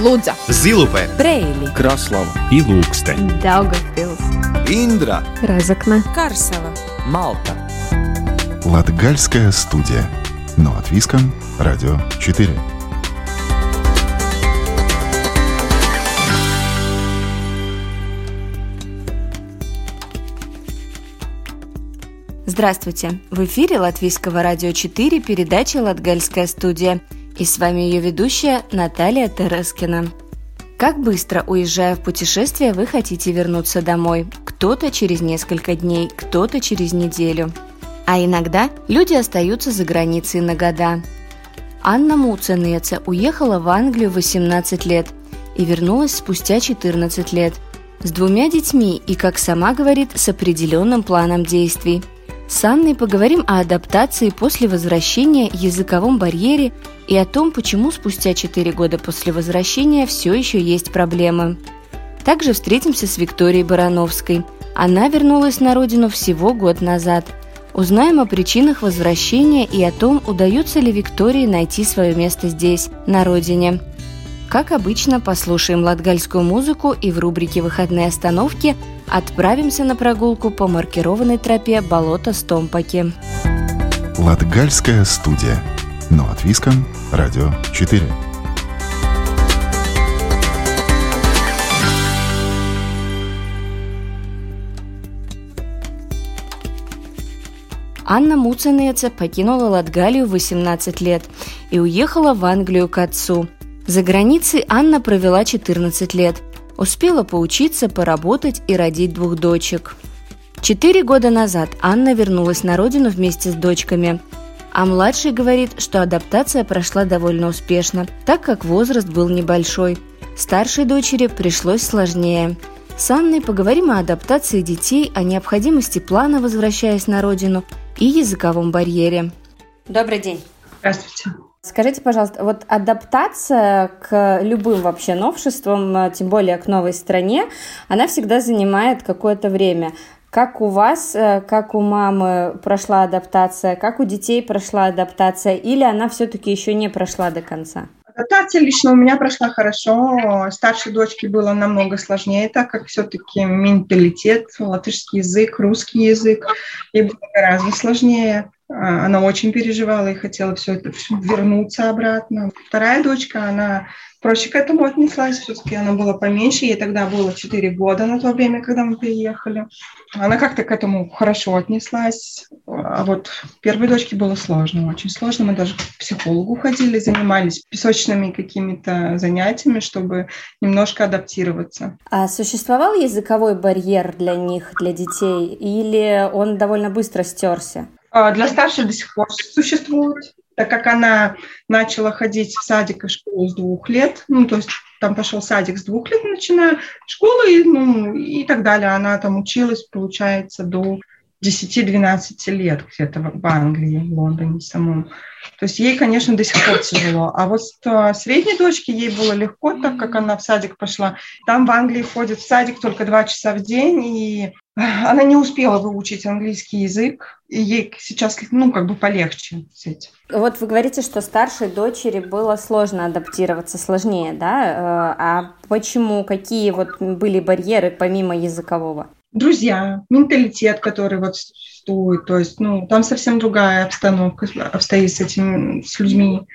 Лудза, Зилупе, Брейли, Краслава и Лукстен. Daugavpils, Индра Разокна, Карсела. Малта Латгальская студия. Но от Виском. Радио 4. Здравствуйте! В эфире Латвийского радио 4 передача «Латгальская студия». И с вами ее ведущая Наталья Терескина. Как быстро, уезжая в путешествие, вы хотите вернуться домой? Кто-то через несколько дней, кто-то через неделю. А иногда люди остаются за границей на года. Анна Муценеца уехала в Англию 18 лет и вернулась спустя 14 лет с двумя детьми и, как сама говорит, с определенным планом действий – с Анной поговорим о адаптации после возвращения, языковом барьере и о том, почему спустя 4 года после возвращения все еще есть проблемы. Также встретимся с Викторией Барановской. Она вернулась на родину всего год назад. Узнаем о причинах возвращения и о том, удается ли Виктории найти свое место здесь, на родине. Как обычно, послушаем латгальскую музыку и в рубрике «Выходные остановки» отправимся на прогулку по маркированной тропе болота Стомпаки. Латгальская студия. Но от Виском. Радио 4. Анна Муценеца покинула Латгалию в 18 лет и уехала в Англию к отцу. За границей Анна провела 14 лет – Успела поучиться, поработать и родить двух дочек. Четыре года назад Анна вернулась на родину вместе с дочками. А младший говорит, что адаптация прошла довольно успешно, так как возраст был небольшой. Старшей дочери пришлось сложнее. С Анной поговорим о адаптации детей, о необходимости плана, возвращаясь на родину, и языковом барьере. Добрый день. Здравствуйте. Скажите, пожалуйста, вот адаптация к любым вообще новшествам, э, тем более к новой стране, она всегда занимает какое-то время. Как у вас, э, как у мамы прошла адаптация, как у детей прошла адаптация, или она все-таки еще не прошла до конца? Адаптация лично у меня прошла хорошо. Старшей дочке было намного сложнее, так как все-таки менталитет, латышский язык, русский язык, ей было гораздо сложнее. А, она очень переживала и хотела все это вернуться обратно. Вторая дочка, она проще к этому отнеслась, все-таки она была поменьше, ей тогда было 4 года на то время, когда мы приехали. Она как-то к этому хорошо отнеслась, а вот первой дочке было сложно, очень сложно. Мы даже к психологу ходили, занимались песочными какими-то занятиями, чтобы немножко адаптироваться. А существовал языковой барьер для них, для детей, или он довольно быстро стерся? А, для старшей до сих пор существует, так как она начала ходить в садик и школу с двух лет, ну, то есть там пошел садик с двух лет, начиная школу и, ну, и так далее. Она там училась, получается, до 10-12 лет где-то в Англии, в Лондоне самом. То есть ей, конечно, до сих пор тяжело. А вот а, средней дочке ей было легко, так как она в садик пошла. Там в Англии ходит в садик только два часа в день, и она не успела выучить английский язык, и ей сейчас, ну, как бы полегче с этим. Вот вы говорите, что старшей дочери было сложно адаптироваться, сложнее, да? Э, а почему? Какие вот были барьеры помимо языкового? Друзья, менталитет, который вот существует, то есть, ну, там совсем другая обстановка обстоит с этими, с людьми,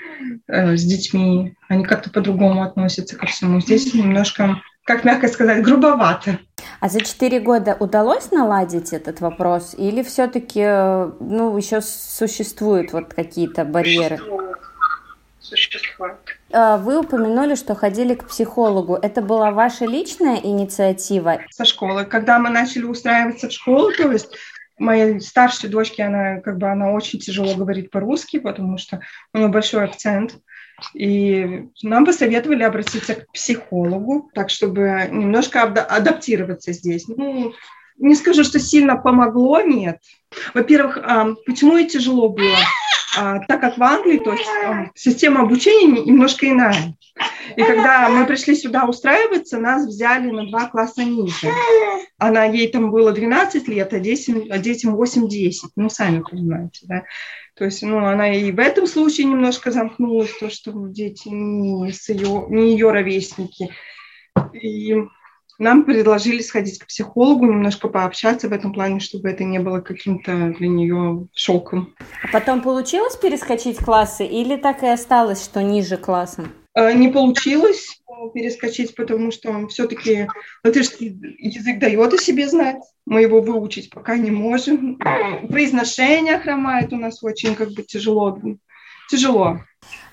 э, с детьми. Они как-то по-другому относятся ко всему. Здесь немножко, как мягко сказать, грубовато. А за четыре года удалось наладить этот вопрос или все-таки ну, еще существуют вот какие-то барьеры? Существует. А, вы упомянули, что ходили к психологу. Это была ваша личная инициатива? Со школы. Когда мы начали устраиваться в школу, то есть моей старшей дочке, она как бы она очень тяжело говорит по-русски, потому что у нее большой акцент. И нам посоветовали обратиться к психологу, так чтобы немножко адаптироваться здесь. Ну, не скажу, что сильно помогло, нет. Во-первых, почему и тяжело было? А, так как в Англии, то есть э, система обучения немножко иная. И когда мы пришли сюда устраиваться, нас взяли на два класса ниже. Она, ей там было 12 лет, а детям, а детям 8-10. Ну, сами понимаете, да. То есть, ну, она и в этом случае немножко замкнулась, то, что дети не, с ее, не ее ровесники. И нам предложили сходить к психологу, немножко пообщаться в этом плане, чтобы это не было каким-то для нее шоком. А потом получилось перескочить классы или так и осталось, что ниже класса? Э, не получилось перескочить, потому что все-таки латышский язык дает о себе знать. Мы его выучить пока не можем. Произношение хромает у нас очень как бы тяжело. Тяжело.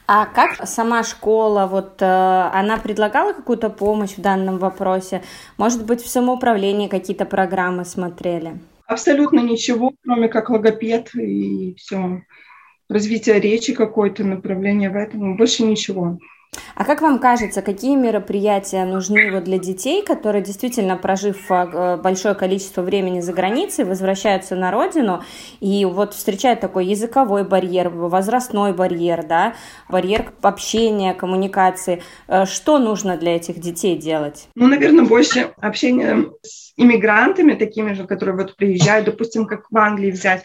А как сама школа, вот э, она предлагала какую-то помощь в данном вопросе? Может быть, в самоуправлении какие-то программы смотрели? Абсолютно ничего, кроме как логопед и все. Развитие речи какое-то, направление в этом, больше ничего. А как вам кажется, какие мероприятия нужны вот для детей, которые действительно, прожив а, большое количество времени за границей, возвращаются на родину и вот встречают такой языковой барьер, возрастной барьер, да, барьер общения, коммуникации. Э, что нужно для этих детей делать? Ну, наверное, больше общения с иммигрантами, такими же, которые вот приезжают, допустим, как в Англии взять,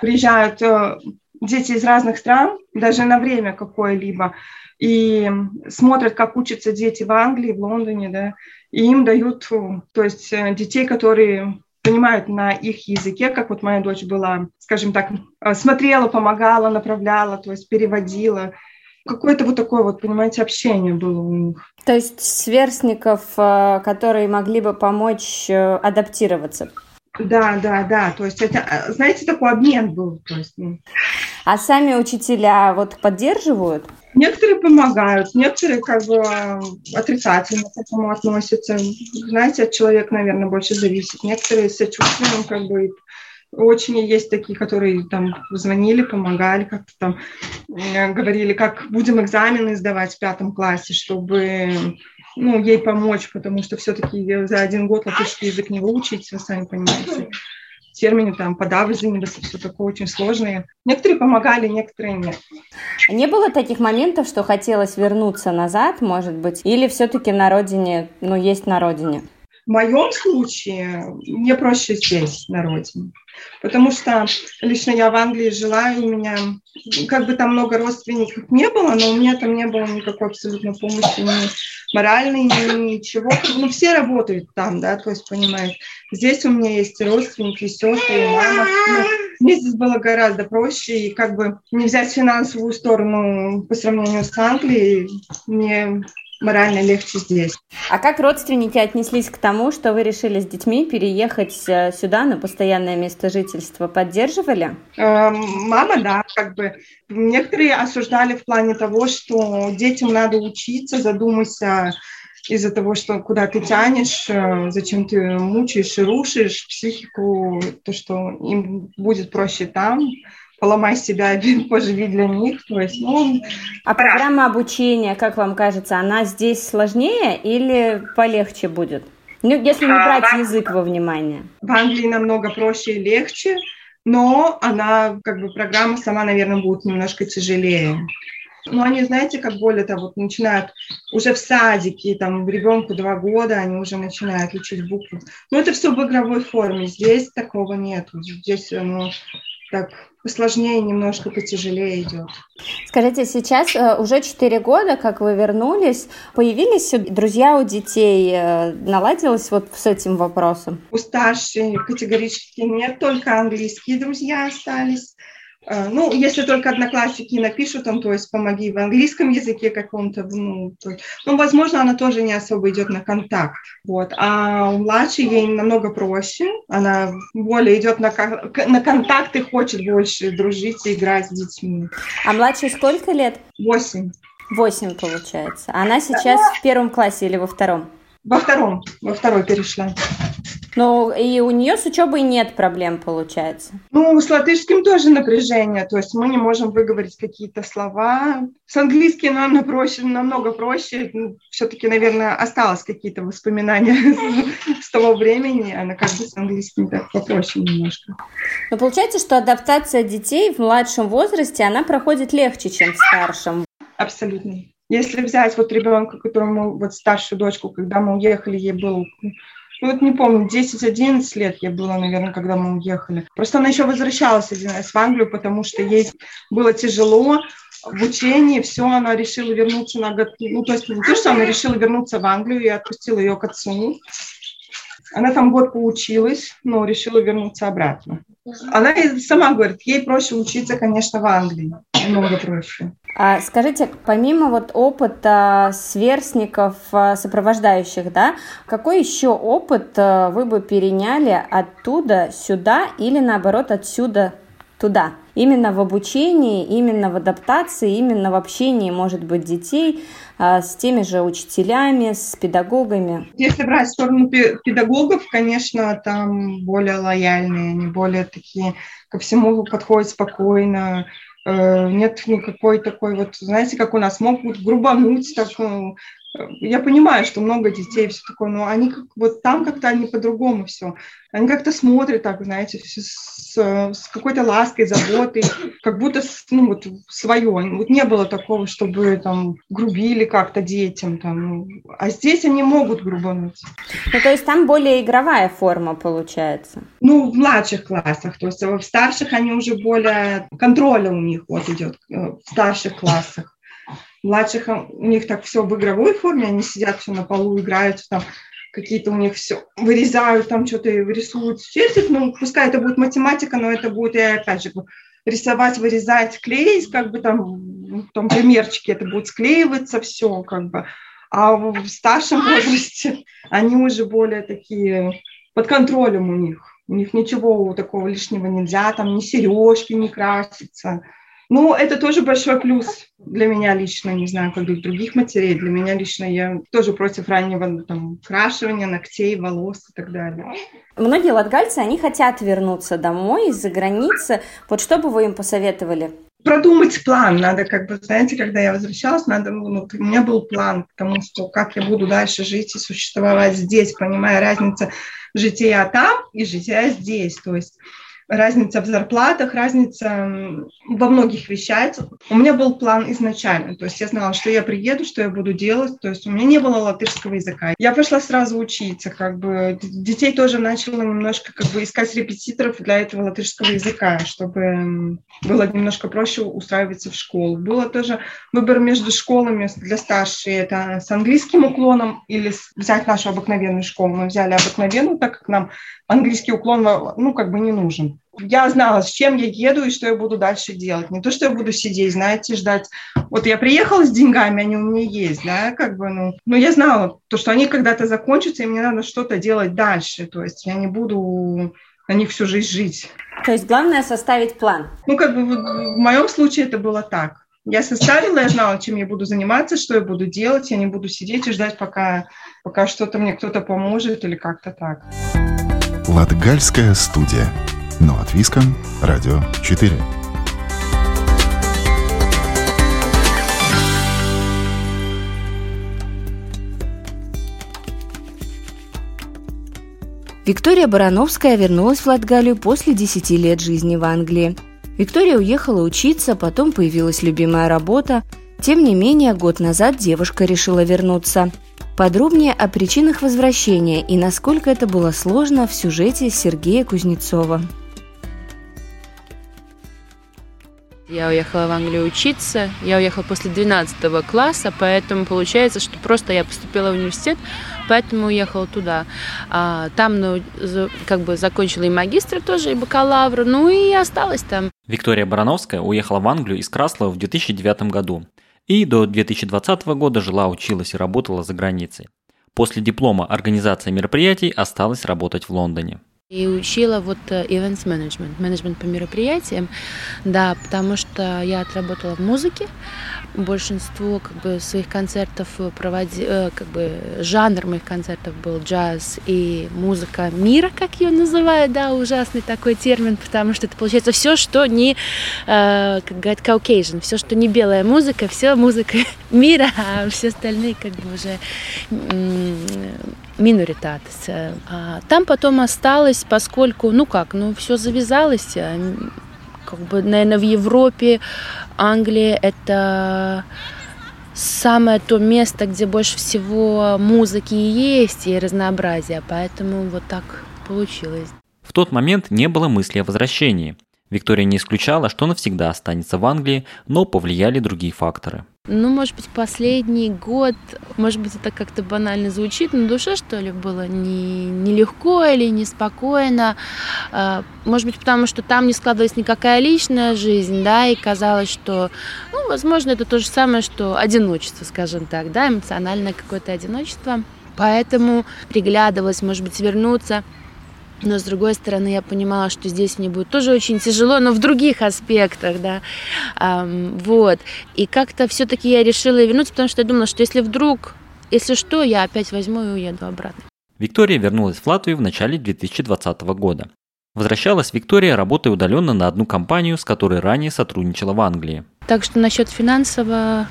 приезжают э, дети из разных стран, даже на время какое-либо, и смотрят, как учатся дети в Англии, в Лондоне, да, и им дают, то есть э, детей, которые понимают на их языке, как вот моя дочь была, скажем так, э, смотрела, помогала, направляла, то есть переводила. Какое-то вот такое вот, понимаете, общение было у них. То есть сверстников, э, которые могли бы помочь адаптироваться. Да, да, да. То есть это, знаете, такой обмен был. То есть, ну. А сами учителя вот поддерживают? Некоторые помогают, некоторые как бы отрицательно к этому относятся. Знаете, от человека, наверное, больше зависит. Некоторые с сочувствием как бы очень есть такие, которые там звонили, помогали, как-то там э, говорили, как будем экзамены сдавать в пятом классе, чтобы ну, ей помочь, потому что все-таки за один год латышский язык не выучить, вы сами понимаете термины, там, подавленность, все такое очень сложное. Некоторые помогали, некоторые нет. Не было таких моментов, что хотелось вернуться назад, может быть, или все-таки на родине, ну, есть на родине? В моем случае мне проще здесь, на родине. Потому что лично я в Англии жила, и у меня как бы там много родственников не было, но у меня там не было никакой абсолютно помощи, ни моральной, ни ничего. Ну, все работают там, да, то есть, понимаешь. Здесь у меня есть родственники, сестры, и мама. Ну, мне здесь было гораздо проще, и как бы не взять финансовую сторону по сравнению с Англией, мне морально легче здесь. А как родственники отнеслись к тому, что вы решили с детьми переехать э, сюда на постоянное место жительства? Поддерживали? Э, мама, да, как бы. Некоторые осуждали в плане того, что детям надо учиться, задумайся из-за того, что куда ты тянешь, э, зачем ты мучаешь и рушишь психику, то, что им будет проще там, поломай себя, поживи для них. То есть, ну, а программа обучения, как вам кажется, она здесь сложнее или полегче будет? Ну, если не брать а, язык во внимание. В Англии намного проще и легче, но она, как бы, программа сама, наверное, будет немножко тяжелее. Но они, знаете, как более того, вот начинают уже в садике, там, ребенку два года, они уже начинают учить буквы. Но это все в игровой форме. Здесь такого нет. Здесь оно так посложнее, немножко потяжелее идет. Скажите, сейчас э, уже 4 года, как вы вернулись, появились друзья у детей, э, наладилось вот с этим вопросом? У старшей категорически нет, только английские друзья остались. Э, ну, если только одноклассники напишут, там, то есть помоги в английском языке каком-то, ну, то, ну, возможно, она тоже не особо идет на контакт, вот. А у младшей ей намного проще, она более идет на, на контакт и хочет больше дружить и играть с детьми. А младшей сколько лет? Восемь. Восемь, получается. Она сейчас в первом классе или во втором? Во втором, во второй перешла. Ну, и у нее с учебой нет проблем, получается. Ну, с латышским тоже напряжение, то есть мы не можем выговорить какие-то слова. С английским нам проще, намного проще. Ну, Все-таки, наверное, осталось какие-то воспоминания с того времени. Она как бы с английским так попроще немножко. Но получается, что адаптация детей в младшем возрасте, она проходит легче, чем в старшем. Абсолютно. Если взять вот ребенка, которому, вот старшую дочку, когда мы уехали, ей было ну, вот не помню, 10-11 лет я была, наверное, когда мы уехали. Просто она еще возвращалась один раз в Англию, потому что ей было тяжело в учении, все, она решила вернуться на год. Ну, то есть не то, что она решила вернуться в Англию, я отпустила ее к отцу. Она там год поучилась, но решила вернуться обратно. Она сама говорит, ей проще учиться, конечно, в Англии, намного проще. А скажите, помимо вот опыта сверстников, а, сопровождающих, да, какой еще опыт а, вы бы переняли оттуда сюда или наоборот отсюда туда? Именно в обучении, именно в адаптации, именно в общении, может быть, детей с теми же учителями, с педагогами? Если брать сторону педагогов, конечно, там более лояльные, они более такие ко всему подходят спокойно, нет никакой такой вот, знаете, как у нас могут грубануть, так, э, я понимаю, что много детей, все такое, но они как, вот там как-то они по-другому все. Они как-то смотрят так, знаете, с, с какой-то лаской, заботой, как будто ну, вот, свое. Вот не было такого, чтобы там грубили как-то детям. Там. А здесь они могут грубануть. Ну, то есть там более игровая форма получается? Ну, в младших классах. То есть в старших они уже более... Контроля у них вот идет э, в старших классах младших у них так все в игровой форме, они сидят все на полу, играют там, какие-то у них все вырезают, там что-то рисуют, чертят, ну, пускай это будет математика, но это будет, я опять же, рисовать, вырезать, клеить, как бы там, там примерчики, это будет склеиваться все, как бы. А в старшем возрасте они уже более такие под контролем у них. У них ничего такого лишнего нельзя, там ни сережки не краситься, ну, это тоже большой плюс для меня лично, не знаю, как для других матерей. Для меня лично я тоже против раннего там, крашивания ногтей, волос и так далее. Многие латгальцы, они хотят вернуться домой из-за границы. Вот что бы вы им посоветовали? продумать план. Надо, как бы, знаете, когда я возвращалась, надо, ну, у меня был план, потому что как я буду дальше жить и существовать здесь, понимая разницу жития там и жития здесь. То есть разница в зарплатах, разница во многих вещах. У меня был план изначально, то есть я знала, что я приеду, что я буду делать, то есть у меня не было латышского языка. Я пошла сразу учиться, как бы детей тоже начала немножко как бы искать репетиторов для этого латышского языка, чтобы было немножко проще устраиваться в школу. Было тоже выбор между школами для старших, это с английским уклоном или взять нашу обыкновенную школу. Мы взяли обыкновенную, так как нам английский уклон, ну, как бы не нужен. Я знала, с чем я еду и что я буду дальше делать. Не то, что я буду сидеть, знаете, ждать. Вот я приехала с деньгами, они у меня есть, да, как бы, ну. Но я знала, то, что они когда-то закончатся, и мне надо что-то делать дальше. То есть я не буду на них всю жизнь жить. То есть главное составить план. Ну, как бы в моем случае это было так. Я составила, я знала, чем я буду заниматься, что я буду делать. Я не буду сидеть и ждать, пока, пока что-то мне кто-то поможет или как-то так. Латгальская студия. Но от Виском. Радио 4. Виктория Барановская вернулась в Латгалию после 10 лет жизни в Англии. Виктория уехала учиться, потом появилась любимая работа. Тем не менее, год назад девушка решила вернуться – Подробнее о причинах возвращения и насколько это было сложно в сюжете Сергея Кузнецова. Я уехала в Англию учиться. Я уехала после 12 класса, поэтому получается, что просто я поступила в университет, поэтому уехала туда. А, там ну, как бы закончила и магистр тоже, и бакалавр, ну и осталась там. Виктория Барановская уехала в Англию из Краслова в 2009 году и до 2020 года жила, училась и работала за границей. После диплома организация мероприятий осталась работать в Лондоне. И учила вот э, events management, менеджмент по мероприятиям, да, потому что я отработала в музыке, большинство как бы своих концертов проводи, э, как бы жанр моих концертов был джаз и музыка мира, как ее называют, да, ужасный такой термин, потому что это получается все, что не, э, как говорят, Caucasian, все, что не белая музыка, все музыка мира, а все остальные как бы уже миноритатес. А там потом осталось, поскольку, ну как, ну все завязалось, а, как бы, наверное, в Европе Англия это самое то место, где больше всего музыки есть и разнообразия, поэтому вот так получилось. В тот момент не было мысли о возвращении. Виктория не исключала, что навсегда останется в Англии, но повлияли другие факторы. Ну, может быть, последний год, может быть, это как-то банально звучит, на душе, что ли, было не, нелегко или неспокойно. А, может быть, потому что там не складывалась никакая личная жизнь, да, и казалось, что, ну, возможно, это то же самое, что одиночество, скажем так, да, эмоциональное какое-то одиночество. Поэтому приглядывалась, может быть, вернуться но с другой стороны, я понимала, что здесь мне будет тоже очень тяжело, но в других аспектах, да. Вот. И как-то все-таки я решила вернуться, потому что я думала, что если вдруг, если что, я опять возьму и уеду обратно. Виктория вернулась в Латвию в начале 2020 года. Возвращалась Виктория, работая удаленно на одну компанию, с которой ранее сотрудничала в Англии. Так что насчет финансового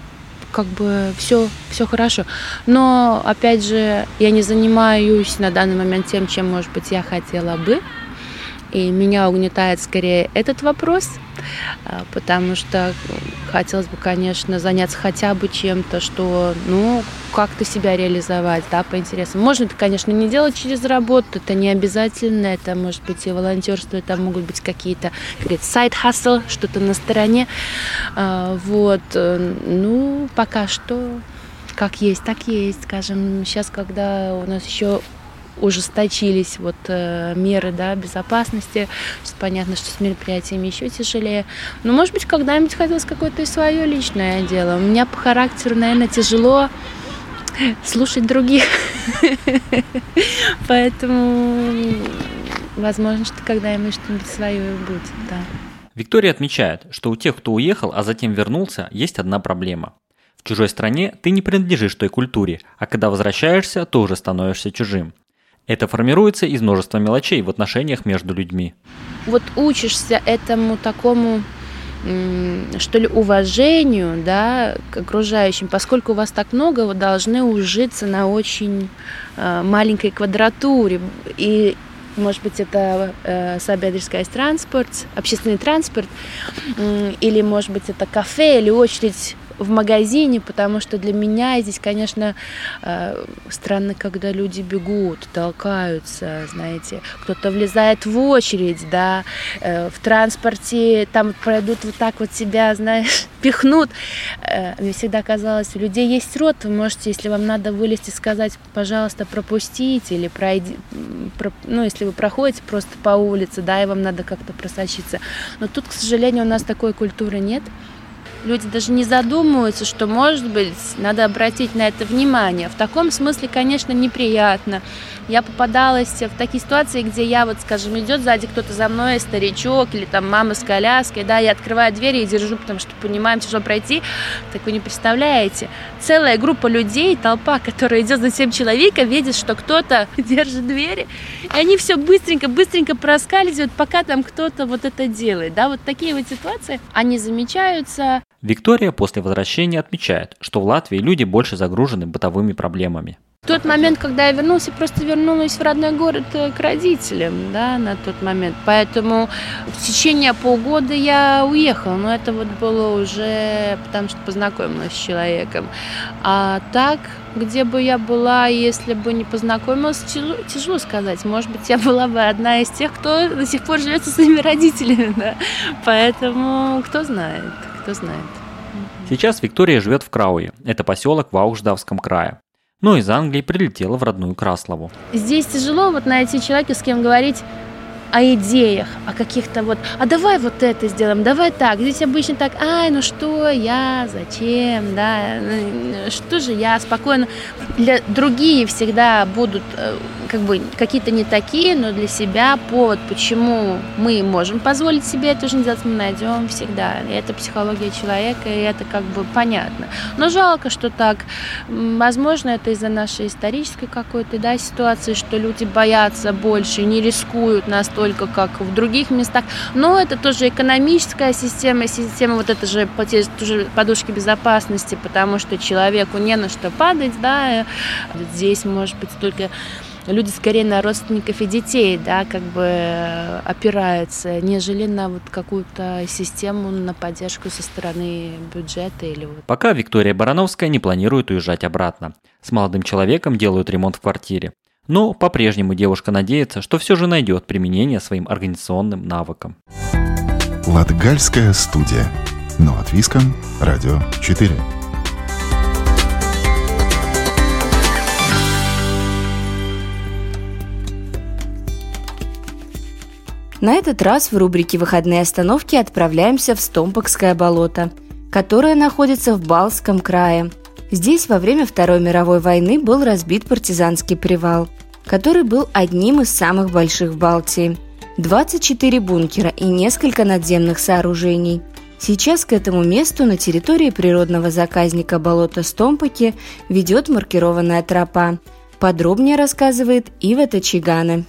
как бы все, все хорошо. Но, опять же, я не занимаюсь на данный момент тем, чем, может быть, я хотела бы. И меня угнетает скорее этот вопрос, а, потому что хотелось бы, конечно, заняться хотя бы чем-то, что, ну, как-то себя реализовать, да, по интересам. Можно это, конечно, не делать через работу, это не обязательно, это может быть и волонтерство, это могут быть какие-то, как сайт-хасл, что-то на стороне, а, вот, э, ну, пока что как есть, так есть, скажем, сейчас, когда у нас еще ужесточились вот э, меры да, безопасности. Сейчас понятно, что с мероприятиями еще тяжелее. Но, может быть, когда-нибудь хотелось какое-то свое личное дело. У меня по характеру, наверное, тяжело слушать других. Поэтому, возможно, что когда-нибудь что-нибудь свое будет, да. Виктория отмечает, что у тех, кто уехал, а затем вернулся, есть одна проблема. В чужой стране ты не принадлежишь той культуре, а когда возвращаешься, тоже становишься чужим. Это формируется из множества мелочей в отношениях между людьми. Вот учишься этому такому что ли, уважению, да, к окружающим, поскольку вас так много, вы должны ужиться на очень э, маленькой квадратуре. И, может быть, это э, транспорт, общественный транспорт, или, может быть, это кафе, или очередь в магазине, потому что для меня здесь, конечно, э, странно, когда люди бегут, толкаются, знаете, кто-то влезает в очередь, да, э, в транспорте там пройдут вот так вот себя, знаешь, пихнут. Э, мне всегда казалось, у людей есть рот, вы можете, если вам надо вылезти, сказать, пожалуйста, пропустите или пройди, ну, если вы проходите просто по улице, да, и вам надо как-то просочиться. Но тут, к сожалению, у нас такой культуры нет люди даже не задумываются, что, может быть, надо обратить на это внимание. В таком смысле, конечно, неприятно. Я попадалась в такие ситуации, где я, вот, скажем, идет сзади кто-то за мной, старичок или там мама с коляской, да, я открываю двери и держу, потому что понимаем, тяжело пройти. Так вы не представляете. Целая группа людей, толпа, которая идет за тем человека, видит, что кто-то держит двери, и они все быстренько-быстренько проскальзывают, пока там кто-то вот это делает, да, вот такие вот ситуации, они замечаются, Виктория после возвращения отмечает, что в Латвии люди больше загружены бытовыми проблемами. В тот момент, когда я вернулась, я просто вернулась в родной город э, к родителям, да, на тот момент. Поэтому в течение полгода я уехала, но это вот было уже потому, что познакомилась с человеком. А так, где бы я была, если бы не познакомилась, тяжело, тяжело сказать. Может быть, я была бы одна из тех, кто до сих пор живет со своими родителями, да. Поэтому кто знает кто знает. Сейчас Виктория живет в Крауе. Это поселок в Аушдавском крае. Но из Англии прилетела в родную Краслову. Здесь тяжело вот найти человека, с кем говорить о идеях, о каких-то вот, а давай вот это сделаем, давай так. Здесь обычно так, ай, ну что я, зачем, да, ну, что же я, спокойно. Для другие всегда будут э, как бы какие-то не такие, но для себя повод, почему мы можем позволить себе эту жизнь делать, мы найдем всегда. И это психология человека, и это как бы понятно. Но жалко, что так. Возможно, это из-за нашей исторической какой-то да, ситуации, что люди боятся больше, не рискуют настолько, как в других местах. Но это тоже экономическая система, система вот это же тоже подушки безопасности, потому что человеку не на что падать, да, здесь может быть только люди скорее на родственников и детей, да, как бы э, опираются, нежели на вот какую-то систему, на поддержку со стороны бюджета или вот. Пока Виктория Барановская не планирует уезжать обратно. С молодым человеком делают ремонт в квартире. Но по-прежнему девушка надеется, что все же найдет применение своим организационным навыкам. Латгальская студия. Но от Виском. Радио 4. На этот раз в рубрике «Выходные остановки» отправляемся в Стомпокское болото, которое находится в Балском крае. Здесь во время Второй мировой войны был разбит партизанский привал, который был одним из самых больших в Балтии. 24 бункера и несколько надземных сооружений. Сейчас к этому месту на территории природного заказника болота Стомпаки ведет маркированная тропа. Подробнее рассказывает Ива Тачигана.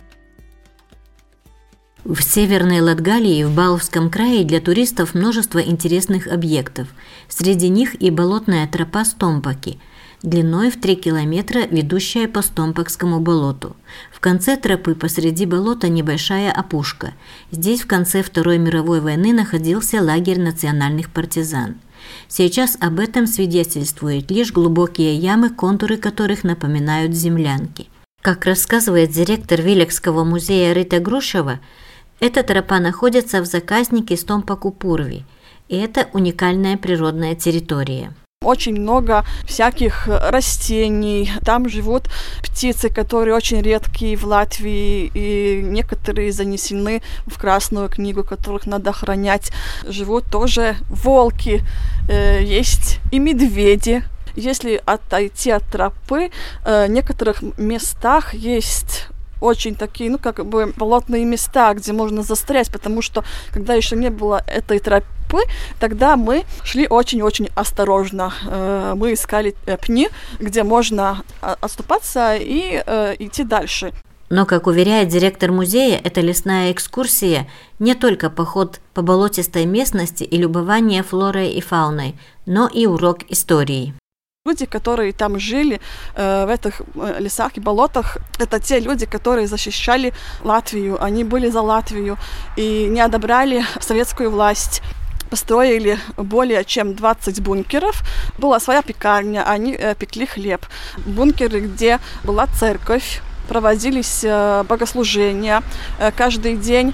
В Северной Латгалии в Баловском крае для туристов множество интересных объектов. Среди них и болотная тропа Стомпаки, длиной в 3 километра, ведущая по Стомпакскому болоту. В конце тропы посреди болота небольшая опушка. Здесь в конце Второй мировой войны находился лагерь национальных партизан. Сейчас об этом свидетельствуют лишь глубокие ямы, контуры которых напоминают землянки. Как рассказывает директор Вилекского музея Рита Грушева, эта тропа находится в заказнике Стомпаку-Пурви, и это уникальная природная территория очень много всяких растений. Там живут птицы, которые очень редкие в Латвии, и некоторые занесены в Красную книгу, которых надо охранять. Живут тоже волки, э, есть и медведи. Если отойти от тропы, э, в некоторых местах есть очень такие, ну, как бы болотные места, где можно застрять, потому что, когда еще не было этой тропы, тогда мы шли очень-очень осторожно. Э, мы искали э, пни, где можно а, отступаться и э, идти дальше. Но, как уверяет директор музея, эта лесная экскурсия не только поход по болотистой местности и любование флорой и фауной, но и урок истории. Люди, которые там жили э, в этих э, лесах и болотах, это те люди, которые защищали Латвию. Они были за Латвию и не одобряли советскую власть построили более чем 20 бункеров. Была своя пекарня, они э, пекли хлеб. Бункеры, где была церковь, проводились э, богослужения э, каждый день.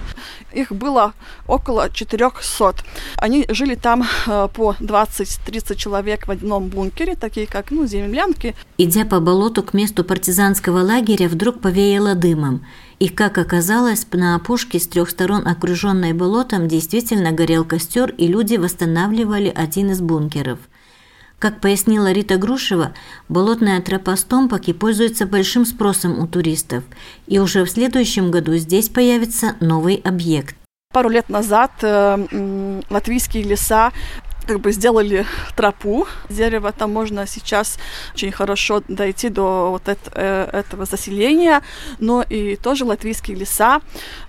Их было около 400. Они жили там э, по 20-30 человек в одном бункере, такие как ну, землянки. Идя по болоту к месту партизанского лагеря, вдруг повеяло дымом. И, как оказалось, на опушке с трех сторон, окруженной болотом, действительно горел костер, и люди восстанавливали один из бункеров – как пояснила Рита Грушева, болотная тропа Стомпаки пользуется большим спросом у туристов, и уже в следующем году здесь появится новый объект. Пару лет назад э, латвийские леса как бы сделали тропу. Дерево там можно сейчас очень хорошо дойти до вот это, э, этого заселения, но и тоже латвийские леса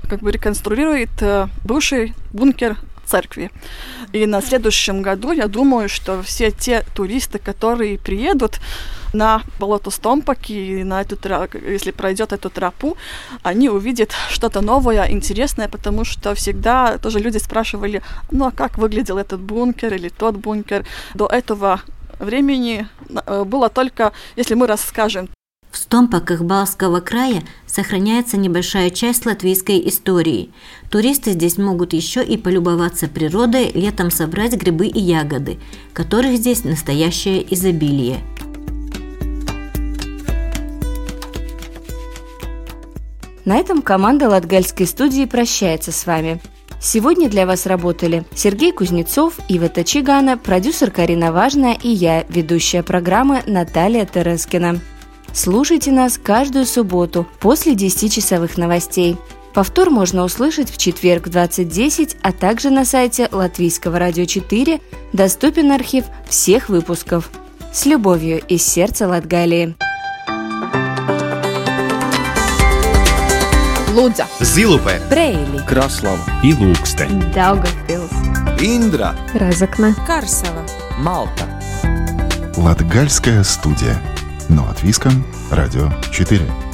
как бы реконструирует э, бывший бункер церкви. И на следующем году я думаю, что все те туристы, которые приедут на болото Стомпаки, на эту, если пройдет эту тропу, они увидят что-то новое, интересное, потому что всегда тоже люди спрашивали, ну а как выглядел этот бункер или тот бункер. До этого времени э, было только, если мы расскажем в Стомпаках Балского края сохраняется небольшая часть латвийской истории. Туристы здесь могут еще и полюбоваться природой, летом собрать грибы и ягоды, которых здесь настоящее изобилие. На этом команда Латгальской студии прощается с вами. Сегодня для вас работали Сергей Кузнецов, Ива Тачигана, продюсер Карина Важная и я, ведущая программы Наталья Терескина. Слушайте нас каждую субботу после 10-часовых новостей. Повтор можно услышать в четверг в 20.10, а также на сайте Латвийского радио 4 доступен архив всех выпусков. С любовью из сердца Латгалии. Лудза, Зилупе, Брейли, Краслава и Лукстен, Daugavpils, Индра, Разокна, Карсела, Малта. Латгальская студия. Но от Виском, Радио 4.